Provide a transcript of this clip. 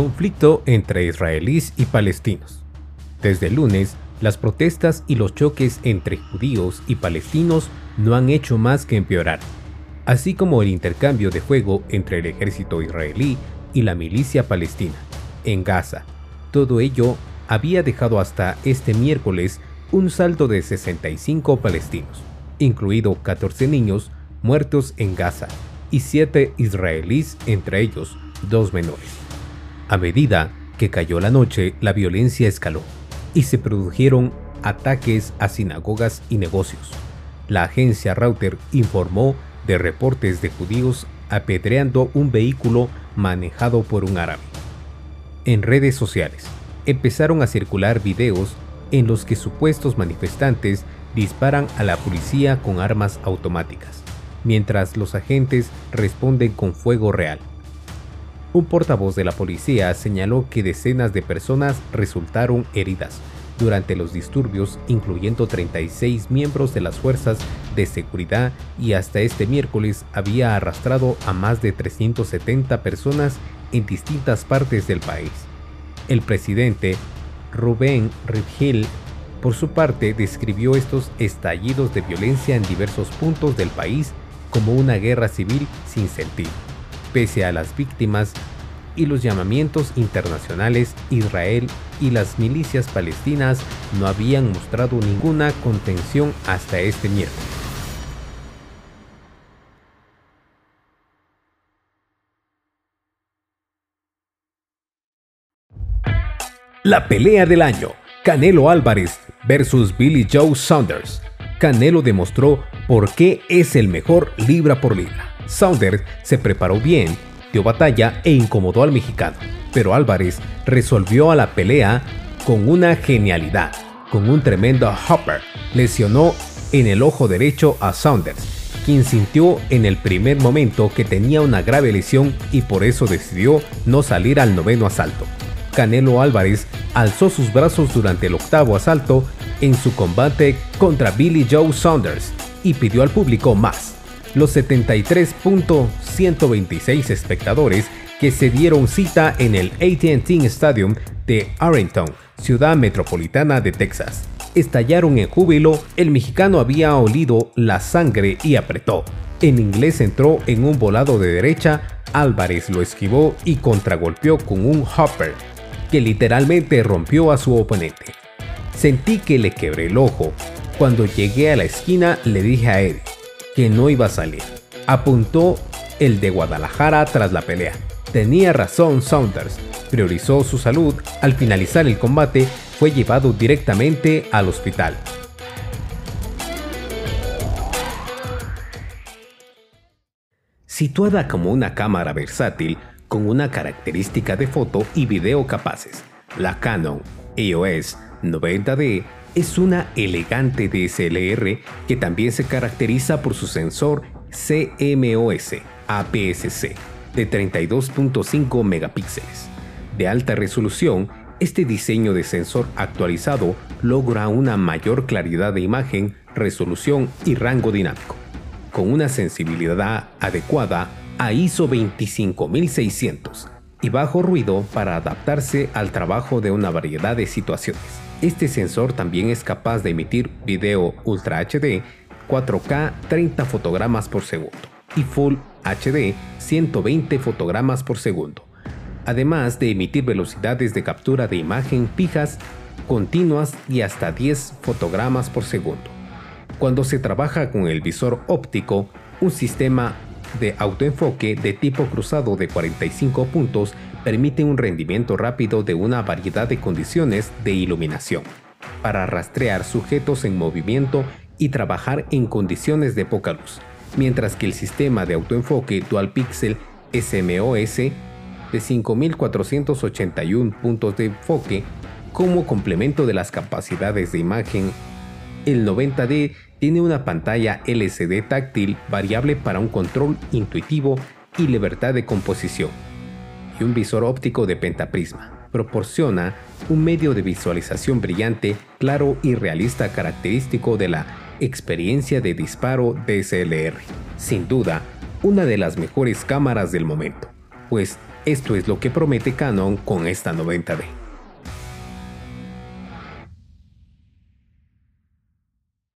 Conflicto entre israelíes y palestinos. Desde el lunes, las protestas y los choques entre judíos y palestinos no han hecho más que empeorar, así como el intercambio de fuego entre el ejército israelí y la milicia palestina en Gaza. Todo ello había dejado hasta este miércoles un saldo de 65 palestinos, incluido 14 niños muertos en Gaza y 7 israelíes, entre ellos dos menores. A medida que cayó la noche, la violencia escaló y se produjeron ataques a sinagogas y negocios. La agencia Router informó de reportes de judíos apedreando un vehículo manejado por un árabe. En redes sociales empezaron a circular videos en los que supuestos manifestantes disparan a la policía con armas automáticas, mientras los agentes responden con fuego real. Un portavoz de la policía señaló que decenas de personas resultaron heridas durante los disturbios, incluyendo 36 miembros de las fuerzas de seguridad y hasta este miércoles había arrastrado a más de 370 personas en distintas partes del país. El presidente Rubén Rivgil, por su parte, describió estos estallidos de violencia en diversos puntos del país como una guerra civil sin sentido. Pese a las víctimas y los llamamientos internacionales, Israel y las milicias palestinas no habían mostrado ninguna contención hasta este miércoles. La pelea del año. Canelo Álvarez versus Billy Joe Saunders. Canelo demostró por qué es el mejor libra por libra. Saunders se preparó bien, dio batalla e incomodó al mexicano, pero Álvarez resolvió a la pelea con una genialidad, con un tremendo hopper. Lesionó en el ojo derecho a Saunders, quien sintió en el primer momento que tenía una grave lesión y por eso decidió no salir al noveno asalto. Canelo Álvarez alzó sus brazos durante el octavo asalto en su combate contra Billy Joe Saunders y pidió al público más. Los 73.126 espectadores que se dieron cita en el ATT Stadium de Arlington, ciudad metropolitana de Texas. Estallaron en júbilo, el mexicano había olido la sangre y apretó. En inglés entró en un volado de derecha, Álvarez lo esquivó y contragolpeó con un hopper que literalmente rompió a su oponente. Sentí que le quebré el ojo. Cuando llegué a la esquina le dije a Eddie que no iba a salir. Apuntó el de Guadalajara tras la pelea. Tenía razón Saunders, priorizó su salud. Al finalizar el combate fue llevado directamente al hospital. Situada como una cámara versátil, con una característica de foto y video capaces. La Canon EOS 90D es una elegante DSLR que también se caracteriza por su sensor CMOS APS-C de 32.5 megapíxeles. De alta resolución, este diseño de sensor actualizado logra una mayor claridad de imagen, resolución y rango dinámico, con una sensibilidad adecuada a ISO 25600 y bajo ruido para adaptarse al trabajo de una variedad de situaciones. Este sensor también es capaz de emitir video Ultra HD 4K 30 fotogramas por segundo y Full HD 120 fotogramas por segundo, además de emitir velocidades de captura de imagen fijas, continuas y hasta 10 fotogramas por segundo. Cuando se trabaja con el visor óptico, un sistema de autoenfoque de tipo cruzado de 45 puntos permite un rendimiento rápido de una variedad de condiciones de iluminación, para rastrear sujetos en movimiento y trabajar en condiciones de poca luz, mientras que el sistema de autoenfoque Dual Pixel SMOS de 5481 puntos de enfoque como complemento de las capacidades de imagen, el 90D tiene una pantalla LCD táctil variable para un control intuitivo y libertad de composición, y un visor óptico de pentaprisma. Proporciona un medio de visualización brillante, claro y realista característico de la experiencia de disparo DSLR. Sin duda, una de las mejores cámaras del momento, pues Esto es lo que promete Canon con esta 90D.